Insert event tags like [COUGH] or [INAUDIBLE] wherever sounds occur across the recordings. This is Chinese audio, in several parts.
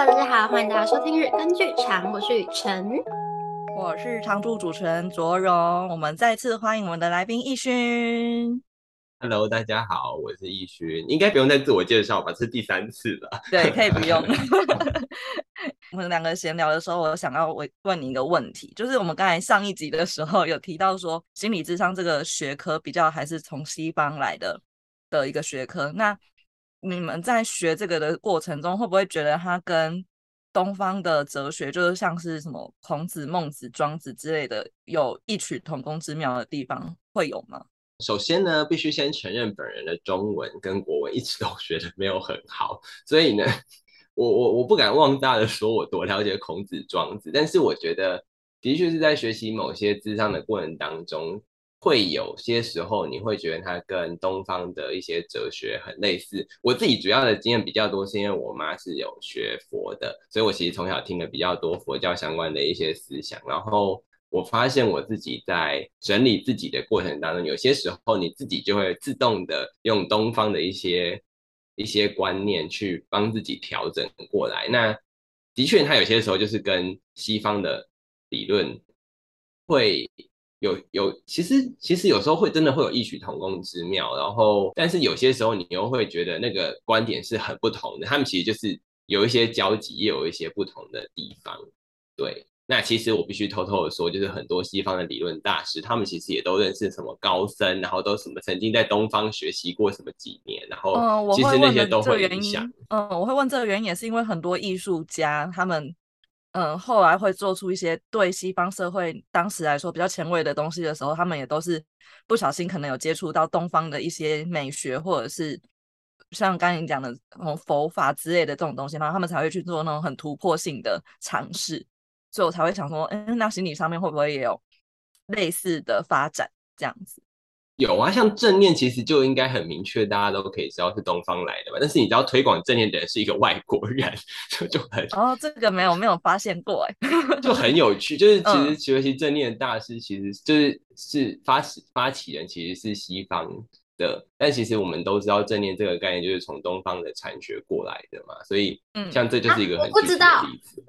Hello，大家好，欢迎大家收听《日更剧场》，我是雨辰，我是常驻主持人卓荣，我们再次欢迎我们的来宾易勋。Hello，大家好，我是易勋，应该不用再自我介绍吧？这是第三次了，对，可以不用。[LAUGHS] 我们两个闲聊的时候，我想要问问你一个问题，就是我们刚才上一集的时候有提到说，心理智商这个学科比较还是从西方来的的一个学科，那。你们在学这个的过程中，会不会觉得它跟东方的哲学，就是像是什么孔子、孟子、庄子之类的，有异曲同工之妙的地方，会有吗？首先呢，必须先承认本人的中文跟国文一直都 [LAUGHS] 学得没有很好，所以呢，我我我不敢妄大的说我多了解孔子、庄子，但是我觉得的确是在学习某些咨商的过程当中。会有些时候，你会觉得它跟东方的一些哲学很类似。我自己主要的经验比较多，是因为我妈是有学佛的，所以我其实从小听了比较多佛教相关的一些思想。然后我发现我自己在整理自己的过程当中，有些时候你自己就会自动的用东方的一些一些观念去帮自己调整过来。那的确，它有些时候就是跟西方的理论会。有有，其实其实有时候会真的会有异曲同工之妙，然后但是有些时候你又会觉得那个观点是很不同的，他们其实就是有一些交集，也有一些不同的地方。对，那其实我必须偷偷的说，就是很多西方的理论大师，他们其实也都认识什么高僧，然后都什么曾经在东方学习过什么几年，然后其实那些都会影响。嗯，我会问这个原因，也是因为很多艺术家他们。嗯，后来会做出一些对西方社会当时来说比较前卫的东西的时候，他们也都是不小心可能有接触到东方的一些美学，或者是像刚才你讲的那种佛法之类的这种东西，然后他们才会去做那种很突破性的尝试。所以我才会想说，嗯，那心理上面会不会也有类似的发展这样子？有啊，像正念其实就应该很明确，大家都可以知道是东方来的吧。但是你知道推广正念的人是一个外国人，就就很哦，这个没有没有发现过哎，[LAUGHS] 就很有趣。就是其实学习正念的大师，其实就是是发起发起人，其实是西方的。但其实我们都知道正念这个概念就是从东方的禅学过来的嘛，所以像这就是一个很不知道。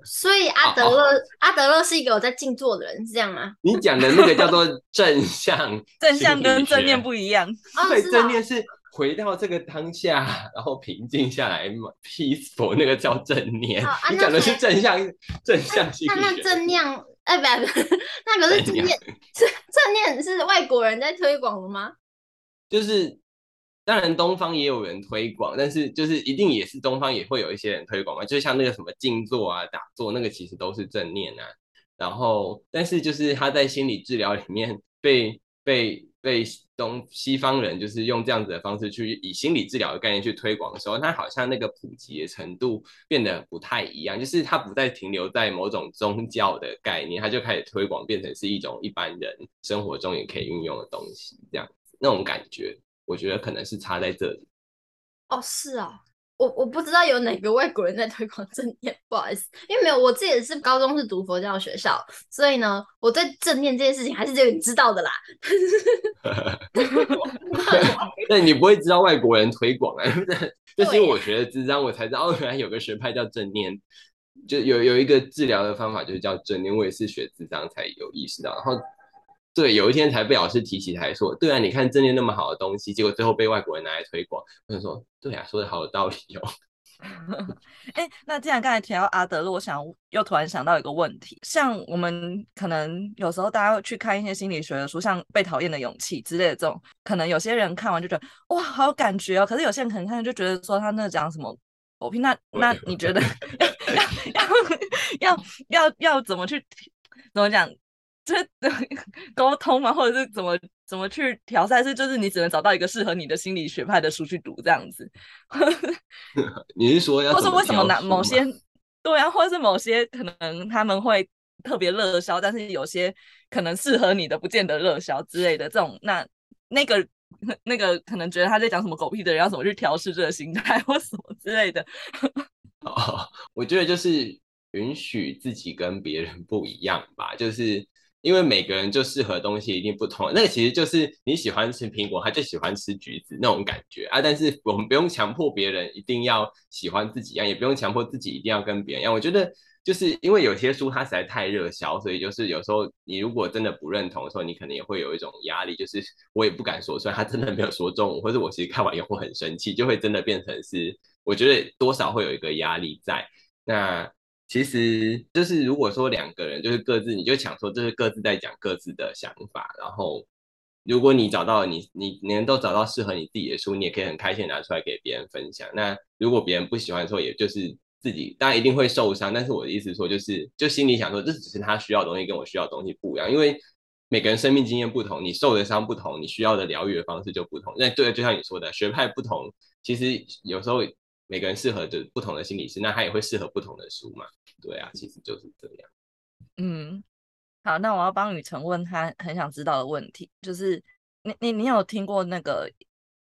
所以阿德勒，阿德勒是一个有在静坐的人，是这样吗？你讲的那个叫做正向，正向跟正念不一样。对，正念是回到这个当下，然后平静下来嘛，peaceful 那个叫正念。哦，你讲的是正向，正向心理学。那那正念，哎，不不，[LAUGHS] 那可是正念，正正念是外国人在推广的吗？就是。当然，东方也有人推广，但是就是一定也是东方也会有一些人推广嘛，就像那个什么静坐啊、打坐，那个其实都是正念啊。然后，但是就是他在心理治疗里面被被被东西方人就是用这样子的方式去以心理治疗的概念去推广的时候，他好像那个普及的程度变得不太一样，就是他不再停留在某种宗教的概念，他就开始推广变成是一种一般人生活中也可以运用的东西，这样那种感觉。我觉得可能是差在这里。哦，是啊，我我不知道有哪个外国人在推广正念，不好意思，因为没有，我自己也是高中是读佛教学校，所以呢，我对正念这件事情还是有点知道的啦。[LAUGHS] [LAUGHS] 那你不会知道外国人推广啊？[LAUGHS] 就是因为我学的智商，我才知道哦，原来有个学派叫正念，就有有一个治疗的方法就是叫正念，我也是学智商才有意识到，然后。对，有一天才被老师提起，才说，对啊，你看正念那么好的东西，结果最后被外国人拿来推广。我就说，对啊，说的好有道理哦。[LAUGHS] 哎，那既然刚才提到阿德勒，我想又突然想到一个问题，像我们可能有时候大家会去看一些心理学的书，像《被讨厌的勇气》之类的这种，可能有些人看完就觉得哇，好有感觉哦。可是有些人可能看就觉得说他那讲什么狗屁，那那你觉得 [LAUGHS] 要要要要要怎么去怎么讲？[LAUGHS] 这沟通嘛，或者是怎么怎么去调赛，是就是你只能找到一个适合你的心理学派的书去读这样子。[LAUGHS] 你是说要？或是为什么哪某 [LAUGHS] 些对啊，或者是某些可能他们会特别热销，但是有些可能适合你的不见得热销之类的这种，那那个那个可能觉得他在讲什么狗屁的人要怎么去调试这个心态或什么之类的。哦，我觉得就是允许自己跟别人不一样吧，就是。因为每个人就适合的东西一定不同，那其实就是你喜欢吃苹果，他就喜欢吃橘子那种感觉啊。但是我们不用强迫别人一定要喜欢自己一样，也不用强迫自己一定要跟别人一样。我觉得就是因为有些书它实在太热销，所以就是有时候你如果真的不认同的时候，你可能也会有一种压力，就是我也不敢说出来，他真的没有说中我，或者我其实看完以后很生气，就会真的变成是我觉得多少会有一个压力在那。其实就是，如果说两个人就是各自，你就想说，这是各自在讲各自的想法。然后，如果你找到你你你能都找到适合你自己的书，你也可以很开心拿出来给别人分享。那如果别人不喜欢的时候，也就是自己当然一定会受伤。但是我的意思说，就是就心里想说，这只是他需要的东西跟我需要的东西不一样，因为每个人生命经验不同，你受的伤不同，你需要的疗愈的方式就不同。那对，就像你说的，学派不同，其实有时候。每个人适合的不同的心理师，那他也会适合不同的书嘛？对啊，其实就是这样。嗯，好，那我要帮雨辰问他很想知道的问题，就是你你你有听过那个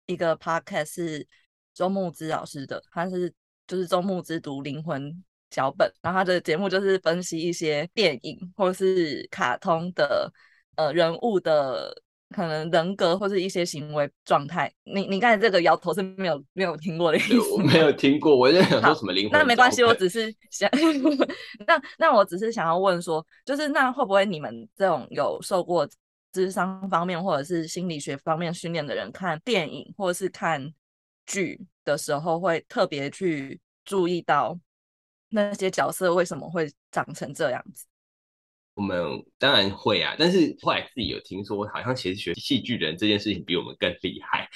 一个 podcast 是周牧之老师的，他是就是周牧之读灵魂脚本，然后他的节目就是分析一些电影或是卡通的呃人物的。可能人格或是一些行为状态，你你刚才这个摇头是没有没有听过的意思。我没有听过，我在想说什么灵魂。那没关系，我只是想，那那我只是想要问说，就是那会不会你们这种有受过智商方面或者是心理学方面训练的人，看电影或者是看剧的时候，会特别去注意到那些角色为什么会长成这样子？我们当然会啊，但是后来自己有听说，好像其实学戏剧人这件事情比我们更厉害，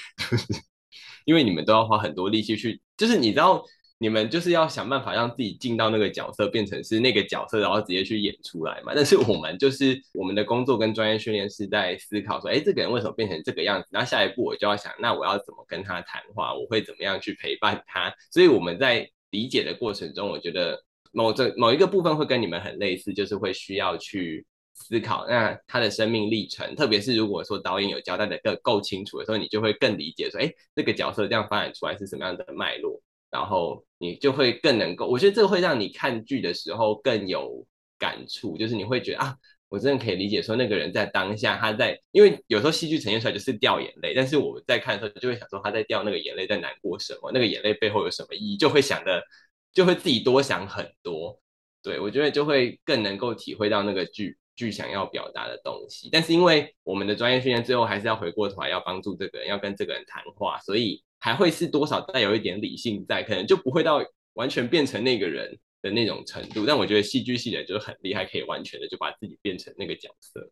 [LAUGHS] 因为你们都要花很多力气去，就是你知道，你们就是要想办法让自己进到那个角色，变成是那个角色，然后直接去演出来嘛。但是我们就是我们的工作跟专业训练是在思考说，哎，这个人为什么变成这个样子？然后下一步我就要想，那我要怎么跟他谈话？我会怎么样去陪伴他？所以我们在理解的过程中，我觉得。某这某一个部分会跟你们很类似，就是会需要去思考，那他的生命历程，特别是如果说导演有交代的够够清楚的时候，你就会更理解说，哎，这个角色这样发展出来是什么样的脉络，然后你就会更能够，我觉得这个会让你看剧的时候更有感触，就是你会觉得啊，我真的可以理解说那个人在当下他在，因为有时候戏剧呈现出来就是掉眼泪，但是我在看的时候就会想说他在掉那个眼泪在难过什么，那个眼泪背后有什么意义，就会想的。就会自己多想很多，对，我觉得就会更能够体会到那个剧剧想要表达的东西。但是因为我们的专业训练最后还是要回过头来要帮助这个人，要跟这个人谈话，所以还会是多少带有一点理性在，可能就不会到完全变成那个人的那种程度。但我觉得戏剧系的就是很厉害，可以完全的就把自己变成那个角色。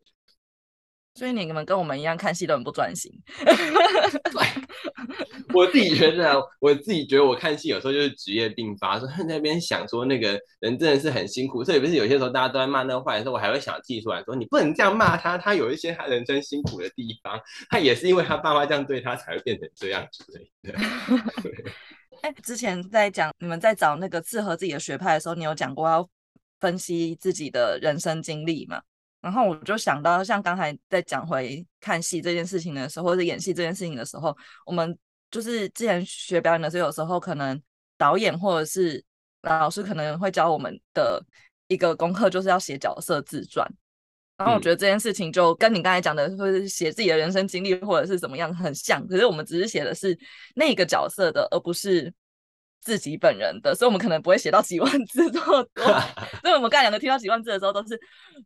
所以你们跟我们一样看戏都很不专心。[LAUGHS] 我自己觉得啊，我自己觉得我看戏有时候就是职业病发，说在那边想说那个人真的是很辛苦，所以不是有些时候大家都在骂那个坏的时候，我还会想记出来说，你不能这样骂他，他有一些他人生辛苦的地方，他也是因为他爸妈这样对他才会变成这样子的。[LAUGHS] [LAUGHS] 哎、欸，之前在讲你们在找那个适合自己的学派的时候，你有讲过要分析自己的人生经历吗？然后我就想到，像刚才在讲回看戏这件事情的时候，或者演戏这件事情的时候，我们就是之前学表演的时候，有时候可能导演或者是老师可能会教我们的一个功课，就是要写角色自传。然后我觉得这件事情就跟你刚才讲的，就是写自己的人生经历或者是怎么样很像，可是我们只是写的是那个角色的，而不是。自己本人的，所以我们可能不会写到几万字这么多。[LAUGHS] 所以我们刚才两个听到几万字的时候，都是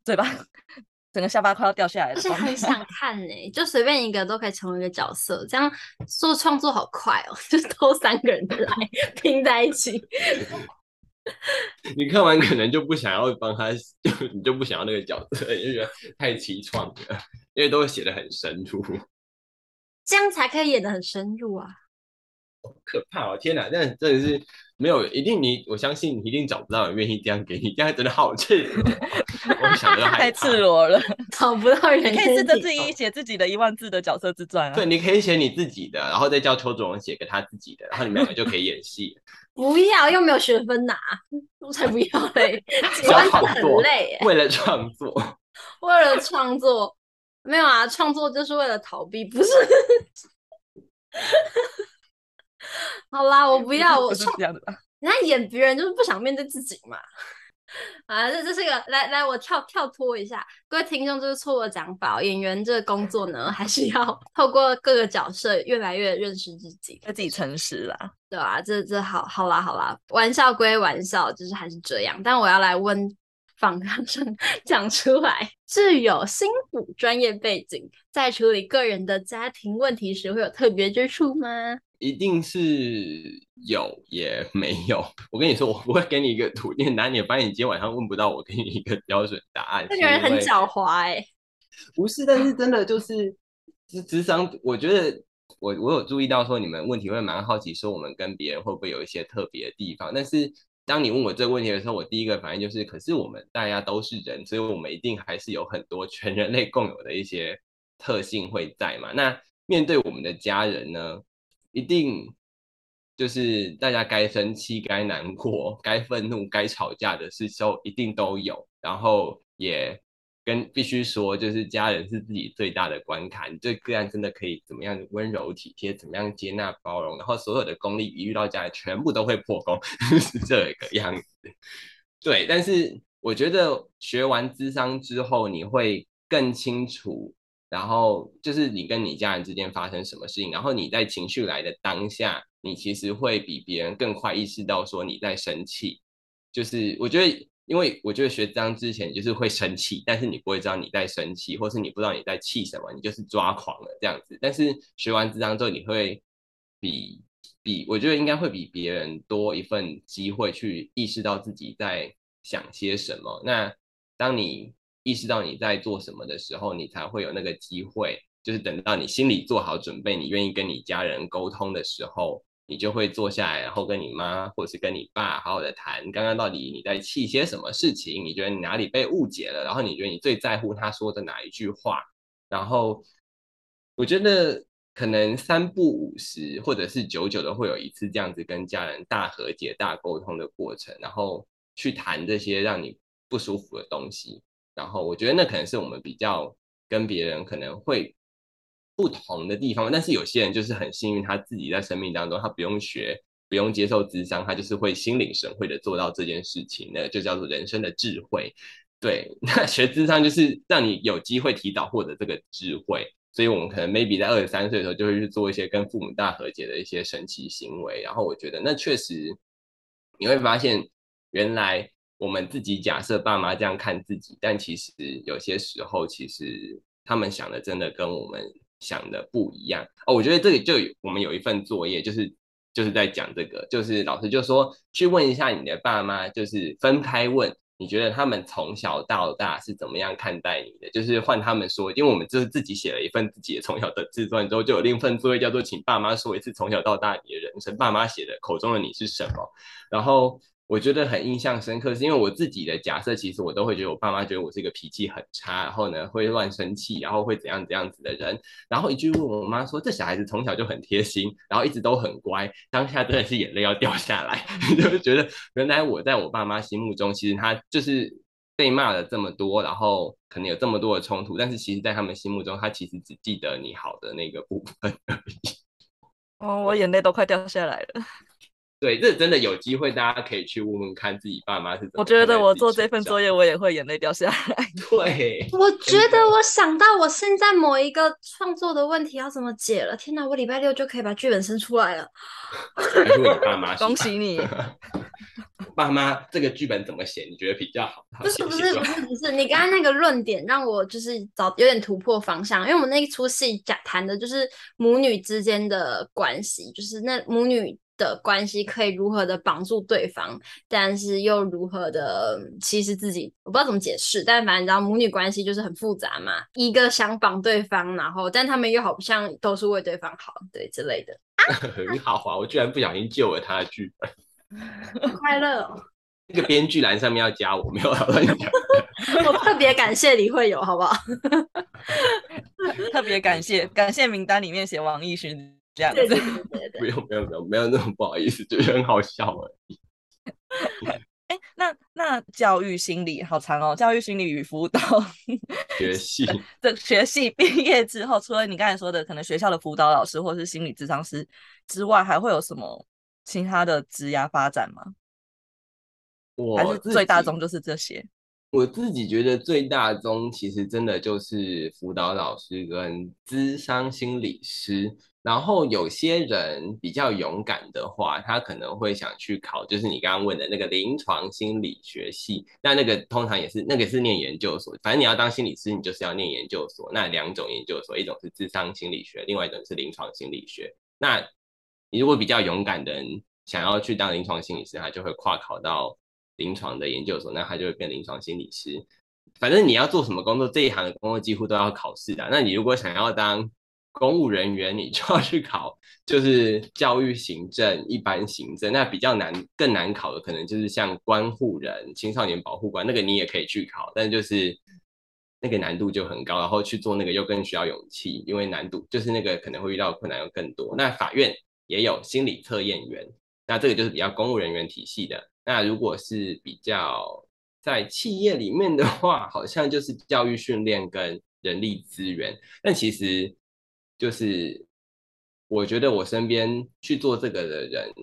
嘴巴 [LAUGHS] 整个下巴快要掉下来了。而且很想 [LAUGHS] 看呢、欸，就随便一个都可以成为一个角色，这样做创作好快哦，就是都三个人来拼在一起。你看完可能就不想要帮他，就你就不想要那个角色，你就觉得太凄怆了，因为都会写的很深入，这样才可以演的很深入啊。可怕哦！天哪，这样真的是没有一定你，我相信你一定找不到人愿意这样给你，这样真的好 [LAUGHS] 赤裸。我想都 [LAUGHS] 太赤裸了，[LAUGHS] 找不到人。你可以试着自己写自己的一万字的角色自传啊。对，你可以写你自己的，然后再叫邱卓荣写给他自己的，然后你们两个就可以演戏。不要，又没有学分拿，我才不要嘞！创作很累，为了创作，为了创作，没有啊，创作就是为了逃避，不是。[LAUGHS] 好啦，我不要，我是这样的。[LAUGHS] 人家演别人就是不想面对自己嘛。啊，这这是个来来，我跳跳脱一下，各位听众，这是错误的讲法。演员这个工作呢，[LAUGHS] 还是要透过各个角色越来越认识自己，要自己诚实啦，对啊，这这好好啦好啦，玩笑归玩笑，就是还是这样。但我要来问，访谈生讲出来，具有心辅专业背景，在处理个人的家庭问题时，会有特别之处吗？一定是有也没有。[LAUGHS] 我跟你说，我不会给你一个图，你拿你的班，你今天晚上问不到我，给你一个标准答案。这个人很狡猾哎、欸，不是，但是真的就是咨咨商，我觉得我我有注意到说你们问题会蛮好奇，说我们跟别人会不会有一些特别的地方，但是。当你问我这个问题的时候，我第一个反应就是，可是我们大家都是人，所以我们一定还是有很多全人类共有的一些特性会在嘛。那面对我们的家人呢，一定就是大家该生气、该难过、[LAUGHS] 该愤怒、该吵架的事时候一定都有，然后也。跟必须说，就是家人是自己最大的关卡。你这个案真的可以怎么样温柔体贴，怎么样接纳包容，然后所有的功力一遇到家人，全部都会破功，[LAUGHS] 是这个样子。对，但是我觉得学完智商之后，你会更清楚，然后就是你跟你家人之间发生什么事情，然后你在情绪来的当下，你其实会比别人更快意识到说你在生气。就是我觉得。因为我觉得学咨商之前就是会生气，但是你不会知道你在生气，或是你不知道你在气什么，你就是抓狂了这样子。但是学完这章之后，你会比比我觉得应该会比别人多一份机会去意识到自己在想些什么。那当你意识到你在做什么的时候，你才会有那个机会，就是等到你心里做好准备，你愿意跟你家人沟通的时候。你就会坐下来，然后跟你妈或者是跟你爸好好的谈，刚刚到底你在气些什么事情？你觉得你哪里被误解了？然后你觉得你最在乎他说的哪一句话？然后我觉得可能三不五时，或者是久久的会有一次这样子跟家人大和解、大沟通的过程，然后去谈这些让你不舒服的东西。然后我觉得那可能是我们比较跟别人可能会。不同的地方，但是有些人就是很幸运，他自己在生命当中，他不用学，不用接受智商，他就是会心领神会的做到这件事情，那就叫做人生的智慧。对，[LAUGHS] 那学智商就是让你有机会提早获得这个智慧，所以我们可能 maybe 在二十三岁的时候就会去做一些跟父母大和解的一些神奇行为，然后我觉得那确实你会发现，原来我们自己假设爸妈这样看自己，但其实有些时候其实他们想的真的跟我们。想的不一样哦，我觉得这里就有我们有一份作业，就是就是在讲这个，就是老师就说去问一下你的爸妈，就是分开问，你觉得他们从小到大是怎么样看待你的？就是换他们说，因为我们就是自己写了一份自己的从小的自传之后，就有另一份作业叫做请爸妈说一次从小到大你的人生，爸妈写的口中的你是什么？然后。我觉得很印象深刻，是因为我自己的假设，其实我都会觉得我爸妈觉得我是一个脾气很差，然后呢会乱生气，然后会怎样怎样子的人。然后一句问我妈说：“这小孩子从小就很贴心，然后一直都很乖。”当下真的是眼泪要掉下来，[LAUGHS] 就觉得原来我在我爸妈心目中，其实他就是被骂了这么多，然后可能有这么多的冲突，但是其实在他们心目中，他其实只记得你好的那个部分而已。哦，我眼泪都快掉下来了。对，这真的有机会，大家可以去问问看自己爸妈是怎么。我觉得我做这份作业，我也会眼泪掉下来。[LAUGHS] 对，我觉得我想到我现在某一个创作的问题要怎么解了。天哪，我礼拜六就可以把剧本生出来了。爸妈，[LAUGHS] 恭喜你！[LAUGHS] 爸妈，这个剧本怎么写？你觉得比较好？不是不是不是不是，你刚刚那个论点让我就是找有点突破方向，因为我们那一出戏讲谈的就是母女之间的关系，就是那母女。的关系可以如何的绑住对方，但是又如何的其实自己我不知道怎么解释，但反正你知道母女关系就是很复杂嘛，一个想绑对方，然后但他们又好像都是为对方好，对之类的。[LAUGHS] 很好啊，我居然不小心救了他的剧本，[LAUGHS] 快乐哦。那个编剧栏上面要加我，没有乱讲。[LAUGHS] 我特别感谢李慧友，好不好？特别感谢，感谢名单里面写王艺勋。这样子，不用不用不用，没有那么不好意思，就是很好笑而已。[LAUGHS] 哎、欸，那那教育心理好长哦，教育心理与辅导学系，这学系毕业之后，除了你刚才说的可能学校的辅导老师或是心理咨商师之外，还会有什么其他的职涯发展吗？我还是最大宗就是这些？我自己觉得最大宗其实真的就是辅导老师跟咨商心理师。然后有些人比较勇敢的话，他可能会想去考，就是你刚刚问的那个临床心理学系。那那个通常也是那个是念研究所，反正你要当心理师，你就是要念研究所。那两种研究所，一种是智商心理学，另外一种是临床心理学。那你如果比较勇敢的人想要去当临床心理师，他就会跨考到临床的研究所，那他就会变临床心理师。反正你要做什么工作，这一行的工作几乎都要考试的。那你如果想要当公务人员，你就要去考，就是教育行政、一般行政。那比较难、更难考的，可能就是像关护人、青少年保护官，那个你也可以去考，但就是那个难度就很高，然后去做那个又更需要勇气，因为难度就是那个可能会遇到困难又更多。那法院也有心理测验员，那这个就是比较公务人员体系的。那如果是比较在企业里面的话，好像就是教育训练跟人力资源。但其实就是我觉得我身边去做这个的人，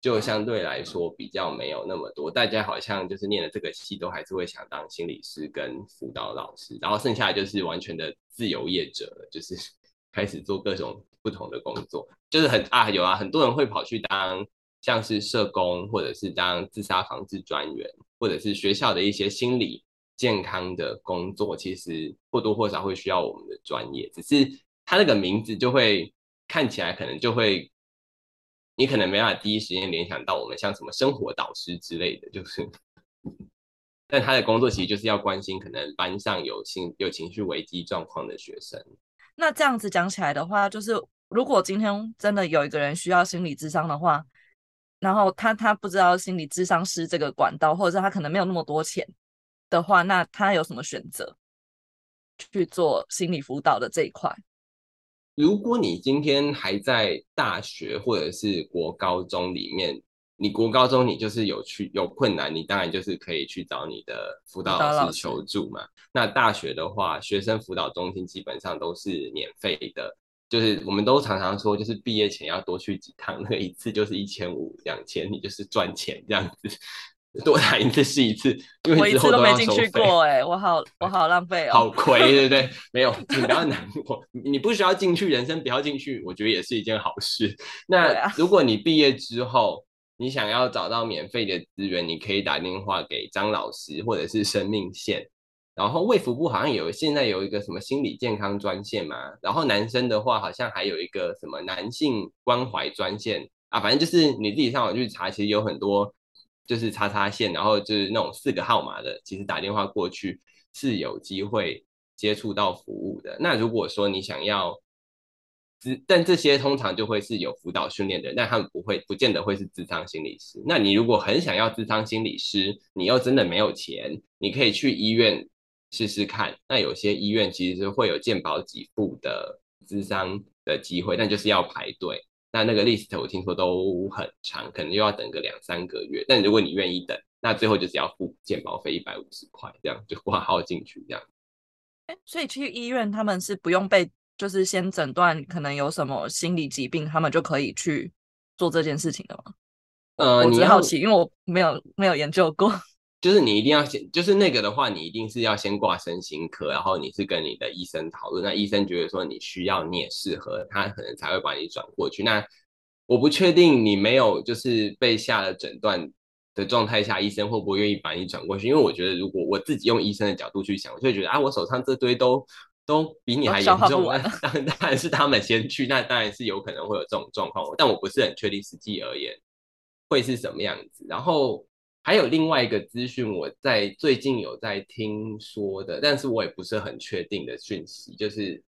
就相对来说比较没有那么多。大家好像就是念了这个系，都还是会想当心理师跟辅导老师，然后剩下的就是完全的自由业者，就是 [LAUGHS] 开始做各种不同的工作。就是很啊，有啊，很多人会跑去当。像是社工，或者是当自杀防治专员，或者是学校的一些心理健康的工作，其实或多或少会需要我们的专业。只是他那个名字就会看起来可能就会，你可能没办法第一时间联想到我们像什么生活导师之类的，就是，但他的工作其实就是要关心可能班上有情有情绪危机状况的学生。那这样子讲起来的话，就是如果今天真的有一个人需要心理智商的话。然后他他不知道心理咨商师这个管道，或者是他可能没有那么多钱的话，那他有什么选择去做心理辅导的这一块？如果你今天还在大学或者是国高中里面，你国高中你就是有去有困难，你当然就是可以去找你的辅导老师求助嘛。那大学的话，学生辅导中心基本上都是免费的。就是我们都常常说，就是毕业前要多去几趟，那个一次就是一千五、两千，你就是赚钱这样子，[LAUGHS] 多打一次是一次，因为之一次都没进去过，哎，我好我好浪费哦，好亏，对不对？[LAUGHS] 没有，你不要难过，[LAUGHS] 你不需要进去，人生不要进去，我觉得也是一件好事。那如果你毕业之后，你想要找到免费的资源，你可以打电话给张老师或者是生命线。然后卫福部好像有现在有一个什么心理健康专线嘛，然后男生的话好像还有一个什么男性关怀专线啊，反正就是你自己上网去查，其实有很多就是叉叉线，然后就是那种四个号码的，其实打电话过去是有机会接触到服务的。那如果说你想要，但这些通常就会是有辅导训练的人，但他们不会不见得会是智商心理师。那你如果很想要智商心理师，你又真的没有钱，你可以去医院。试试看，那有些医院其实是会有健保给付的智商的机会，但就是要排队。那那个 list 我听说都很长，可能又要等个两三个月。但如果你愿意等，那最后就只要付健保费一百五十块，这样就挂号进去这样。欸，所以去医院他们是不用被，就是先诊断可能有什么心理疾病，他们就可以去做这件事情的吗？呃，我只好奇，因为我没有没有研究过。就是你一定要先，就是那个的话，你一定是要先挂身心科，然后你是跟你的医生讨论，那医生觉得说你需要，你也适合，他可能才会把你转过去。那我不确定你没有就是被下了诊断的状态下，医生会不会愿意把你转过去？因为我觉得如果我自己用医生的角度去想，我就会觉得啊，我手上这堆都都比你还严重，[LAUGHS] 当然当然是他们先去，那当然是有可能会有这种状况，但我不是很确定实际而言会是什么样子，然后。还有另外一个资讯，我在最近有在听说的，但是我也不是很确定的讯息，就是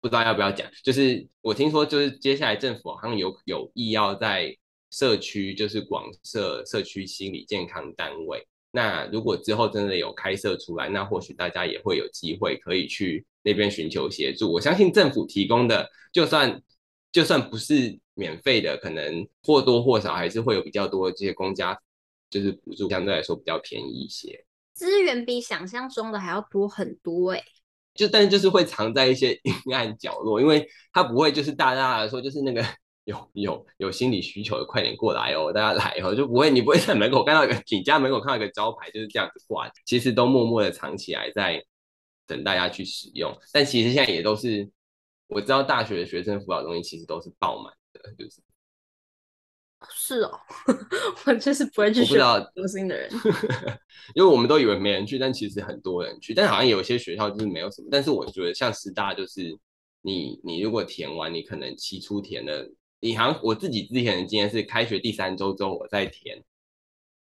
不知道要不要讲。就是我听说，就是接下来政府好像有有意要在社区，就是广设社区心理健康单位。那如果之后真的有开设出来，那或许大家也会有机会可以去那边寻求协助。我相信政府提供的，就算就算不是免费的，可能或多或少还是会有比较多这些公家。就是补助相对来说比较便宜一些，资源比想象中的还要多很多哎、欸。就但是就是会藏在一些阴暗角落，因为它不会就是大大的说就是那个有有有心理需求的，快点过来哦，大家来哦，就不会你不会在门口看到一个你家门口看到一个招牌就是这样子挂，其实都默默的藏起来在等大家去使用。但其实现在也都是我知道大学的学生辅导中心其实都是爆满的，就是是哦，[LAUGHS] 我就是不会去学校中心的人，[LAUGHS] 因为我们都以为没人去，但其实很多人去，但好像有些学校就是没有什么。但是我觉得像师大就是你你如果填完，你可能期初填的。你好像我自己之前的经验是，开学第三周之后我再填，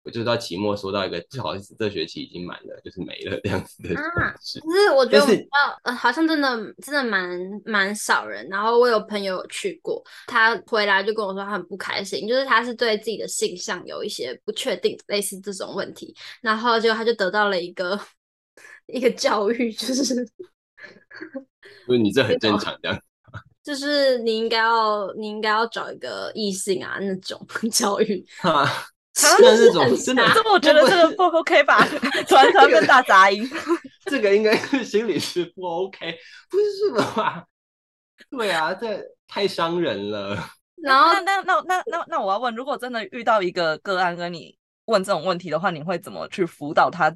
我就到期末收到一个，不好意思，这学期已经满了，就是没了这样子的。啊，可是我觉得我们呃，好像真的真的蛮蛮少人。然后我有朋友有去过，他回来就跟我说他很不开心，就是他是对自己的性向有一些不确定，类似这种问题。然后就他就得到了一个 [LAUGHS] 一个教育，就是，就是你这很正常这样。[LAUGHS] 就是你应该要，你应该要找一个异性啊，那种 [LAUGHS] 教育啊，那这种真的，这我觉得这个不 OK 吧？传传跟大杂音，这个应该是心理师不 OK，不是的话，对啊，这太伤人了。然后，那那那那那那我要问，如果真的遇到一个个案跟你问这种问题的话，你会怎么去辅导他，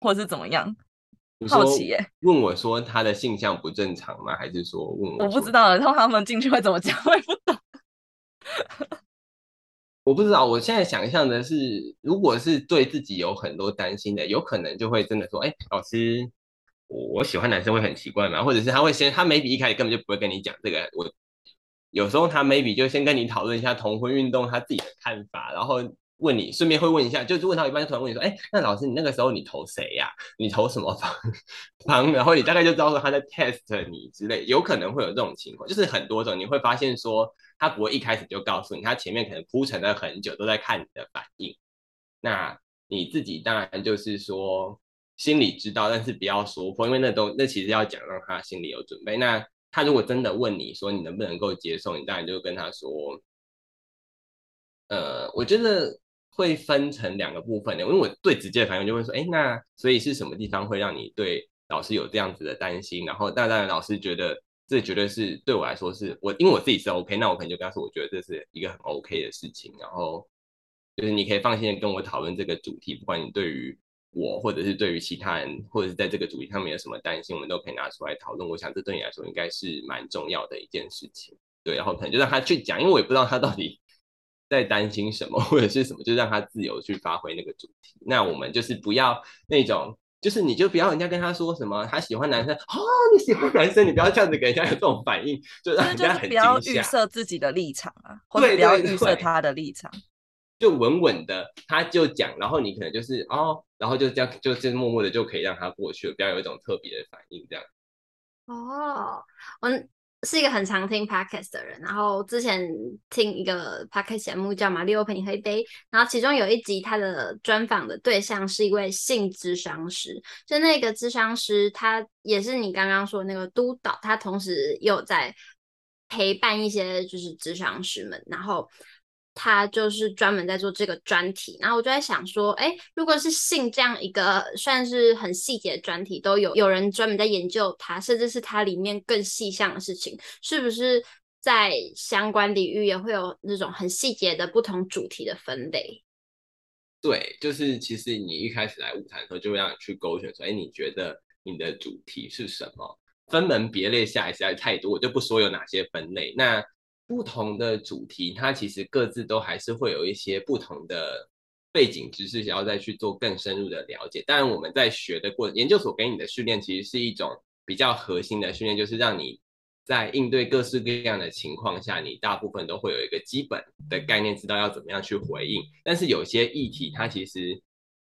或是怎么样？好奇耶，问我说他的性向不正常吗？还是说问我？我不知道，然后他们进去会怎么讲？我也不懂。我不知道，我现在想象的是，如果是对自己有很多担心的，有可能就会真的说：“哎、老师，我喜欢男生会很奇怪吗？”或者是他会先，他 maybe 一开始根本就不会跟你讲这个。我有时候他 maybe 就先跟你讨论一下同婚运动他自己的看法，然后。问你，顺便会问一下，就是问到一半，突然问你说：“哎，那老师，你那个时候你投谁呀？你投什么方 [LAUGHS] 方？”然后你大概就知道说他在 test 你之类，有可能会有这种情况，就是很多种，你会发现说他不会一开始就告诉你，他前面可能铺陈了很久，都在看你的反应。那你自己当然就是说心里知道，但是不要说破，因为那都那其实要讲让他心里有准备。那他如果真的问你说你能不能够接受，你当然就跟他说：“呃，我觉得。”会分成两个部分的，因为我最直接的反应就会说，哎，那所以是什么地方会让你对老师有这样子的担心？然后，当然老师觉得这绝对是对我来说是我，因为我自己是 OK，那我可能就跟他说，我觉得这是一个很 OK 的事情。然后，就是你可以放心的跟我讨论这个主题，不管你对于我或者是对于其他人，或者是在这个主题上面有什么担心，我们都可以拿出来讨论。我想这对你来说应该是蛮重要的一件事情。对，然后可能就让他去讲，因为我也不知道他到底。在担心什么 [LAUGHS] 或者是什么，就让他自由去发挥那个主题。那我们就是不要那种，就是你就不要人家跟他说什么他喜欢男生哦，你喜欢男生，你不要这样子给人家有这种反应，就让人家很惊吓。不要预设自己的立场啊，[LAUGHS] 或者不要预设他的立场，就稳稳的，他就讲，然后你可能就是哦，然后就这样，就是默默的就可以让他过去了，不要有一种特别的反应，这样。哦，我。是一个很常听 podcast 的人，然后之前听一个 podcast 节目叫《玛丽欧陪你喝一杯》，然后其中有一集他的专访的对象是一位性咨商师，就那个咨商师他也是你刚刚说那个督导，他同时又在陪伴一些就是咨商师们，然后。他就是专门在做这个专题，然后我就在想说，哎，如果是性这样一个算是很细节的专题，都有有人专门在研究它，甚至是它里面更细项的事情，是不是在相关领域也会有那种很细节的不同主题的分类？对，就是其实你一开始来晤谈的时候，就会让你去勾选说，哎，你觉得你的主题是什么？分门别类下来实在太多，我就不说有哪些分类。那不同的主题，它其实各自都还是会有一些不同的背景知识，想要再去做更深入的了解。当然，我们在学的过，研究所给你的训练其实是一种比较核心的训练，就是让你在应对各式各样的情况下，你大部分都会有一个基本的概念，知道要怎么样去回应。但是有些议题它其实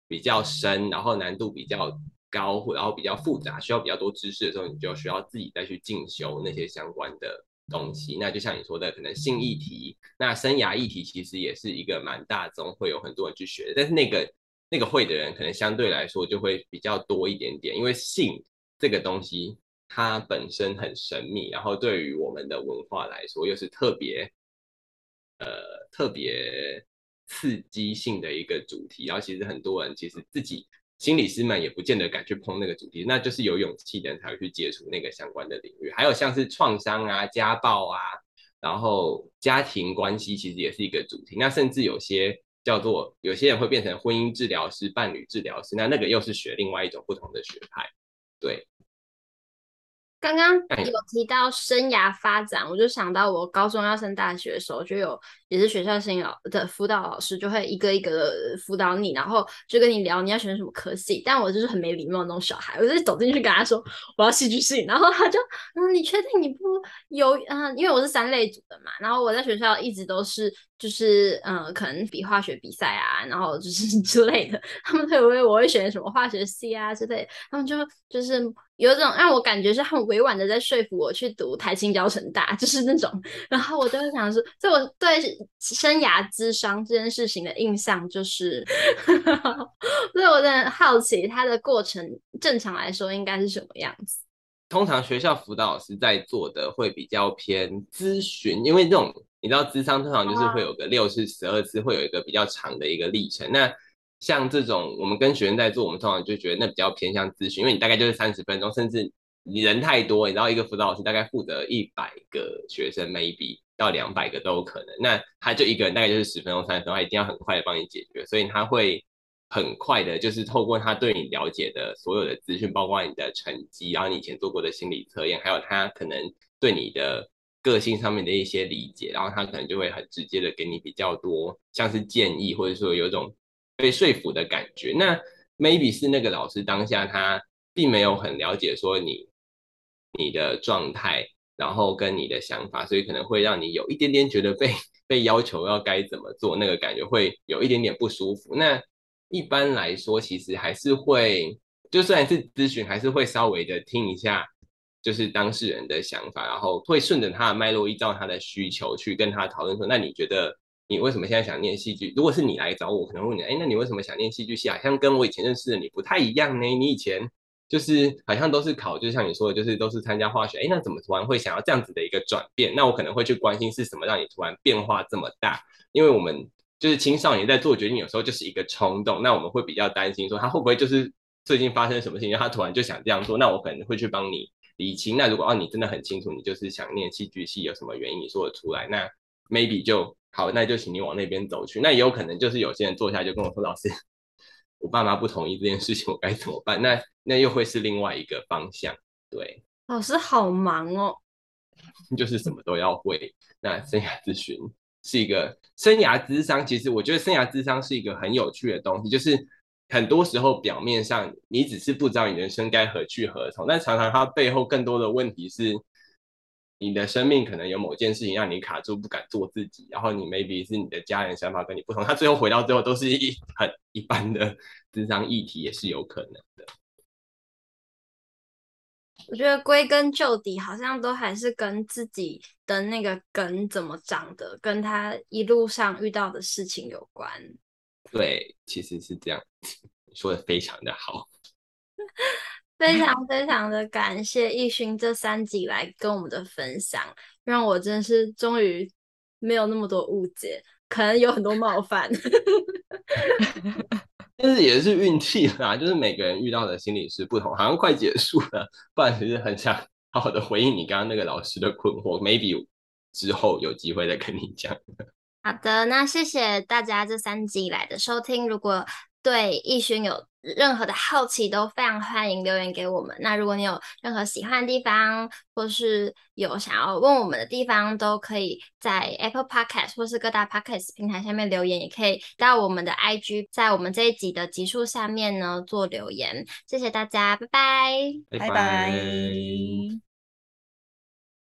比较深，然后难度比较高，然后比较复杂，需要比较多知识的时候，你就需要自己再去进修那些相关的。东西，那就像你说的，可能性议题，那生涯议题其实也是一个蛮大众，会有很多人去学的。但是那个那个会的人，可能相对来说就会比较多一点点，因为性这个东西它本身很神秘，然后对于我们的文化来说又是特别呃特别刺激性的一个主题。然后其实很多人其实自己。心理师们也不见得敢去碰那个主题，那就是有勇气的人才会去接触那个相关的领域。还有像是创伤啊、家暴啊，然后家庭关系其实也是一个主题。那甚至有些叫做有些人会变成婚姻治疗师、伴侣治疗师，那那个又是学另外一种不同的学派，对。刚刚有提到生涯发展，我就想到我高中要升大学的时候，就有也是学校新老的辅导老师，就会一个一个的辅导你，然后就跟你聊你要选什么科系。但我就是很没礼貌那种小孩，我就走进去跟他说我要戏剧系，然后他就嗯，你确定你不有嗯？因为我是三类组的嘛，然后我在学校一直都是就是嗯，可能比化学比赛啊，然后就是 [LAUGHS] 之类的，他们会以为我会选什么化学系啊之类，他们就就是。有种让我感觉是很委婉的在说服我去读台清交成大，就是那种，[LAUGHS] 然后我就会想说，所以我对生涯智商这件事情的印象就是，[LAUGHS] 所以我很好奇它的过程，正常来说应该是什么样子？通常学校辅导老师在做的会比较偏咨询，因为这种你知道智商通常就是会有个六次、十二次，会有一个比较长的一个历程。那像这种，我们跟学生在做，我们通常就觉得那比较偏向咨询，因为你大概就是三十分钟，甚至你人太多，你知道一个辅导老师大概负责一百个学生，maybe 到两百个都有可能。那他就一个人大概就是十分钟、三十分钟，他一定要很快的帮你解决，所以他会很快的，就是透过他对你了解的所有的资讯，包括你的成绩，然后你以前做过的心理测验，还有他可能对你的个性上面的一些理解，然后他可能就会很直接的给你比较多像是建议，或者说有种。被说服的感觉，那 maybe 是那个老师当下他并没有很了解说你你的状态，然后跟你的想法，所以可能会让你有一点点觉得被被要求要该怎么做，那个感觉会有一点点不舒服。那一般来说，其实还是会，就算是咨询，还是会稍微的听一下，就是当事人的想法，然后会顺着他的脉络，依照他的需求去跟他讨论说，那你觉得？你为什么现在想念戏剧？如果是你来找我，可能问你，哎，那你为什么想念戏剧系？好像跟我以前认识的你不太一样呢。你以前就是好像都是考，就像你说的，就是都是参加化学。哎，那怎么突然会想要这样子的一个转变？那我可能会去关心是什么让你突然变化这么大？因为我们就是青少年在做决定，有时候就是一个冲动。那我们会比较担心说他会不会就是最近发生什么事情，他突然就想这样做？那我可能会去帮你理清。那如果哦，你真的很清楚，你就是想念戏剧系，有什么原因你说得出来？那 maybe 就。好，那就请你往那边走去。那也有可能就是有些人坐下来就跟我说：“老师，我爸妈不同意这件事情，我该怎么办？”那那又会是另外一个方向。对，老师好忙哦，[LAUGHS] 就是什么都要会。那生涯咨询是一个生涯咨商，其实我觉得生涯咨商是一个很有趣的东西，就是很多时候表面上你只是不知道你人生该何去何从，但常常它背后更多的问题是。你的生命可能有某件事情让你卡住，不敢做自己，然后你 maybe 是你的家人想法跟你不同，他最后回到最后都是一 [LAUGHS] 很一般的智商议题，也是有可能的。我觉得归根究底，好像都还是跟自己的那个根怎么长的，跟他一路上遇到的事情有关。对，其实是这样，说的非常的好。[LAUGHS] 非常非常的感谢奕勋这三集来跟我们的分享，让我真是终于没有那么多误解，可能有很多冒犯，[LAUGHS] 但是也是运气啦，就是每个人遇到的心理是不同，好像快结束了，不然其实很想好好的回应你刚刚那个老师的困惑，maybe 之后有机会再跟你讲。好的，那谢谢大家这三集来的收听，如果对奕勋有任何的好奇都非常欢迎留言给我们。那如果你有任何喜欢的地方，或是有想要问我们的地方，都可以在 Apple Podcast 或是各大 Podcast 平台下面留言，也可以到我们的 IG，在我们这一集的集数下面呢做留言。谢谢大家，拜拜，拜拜。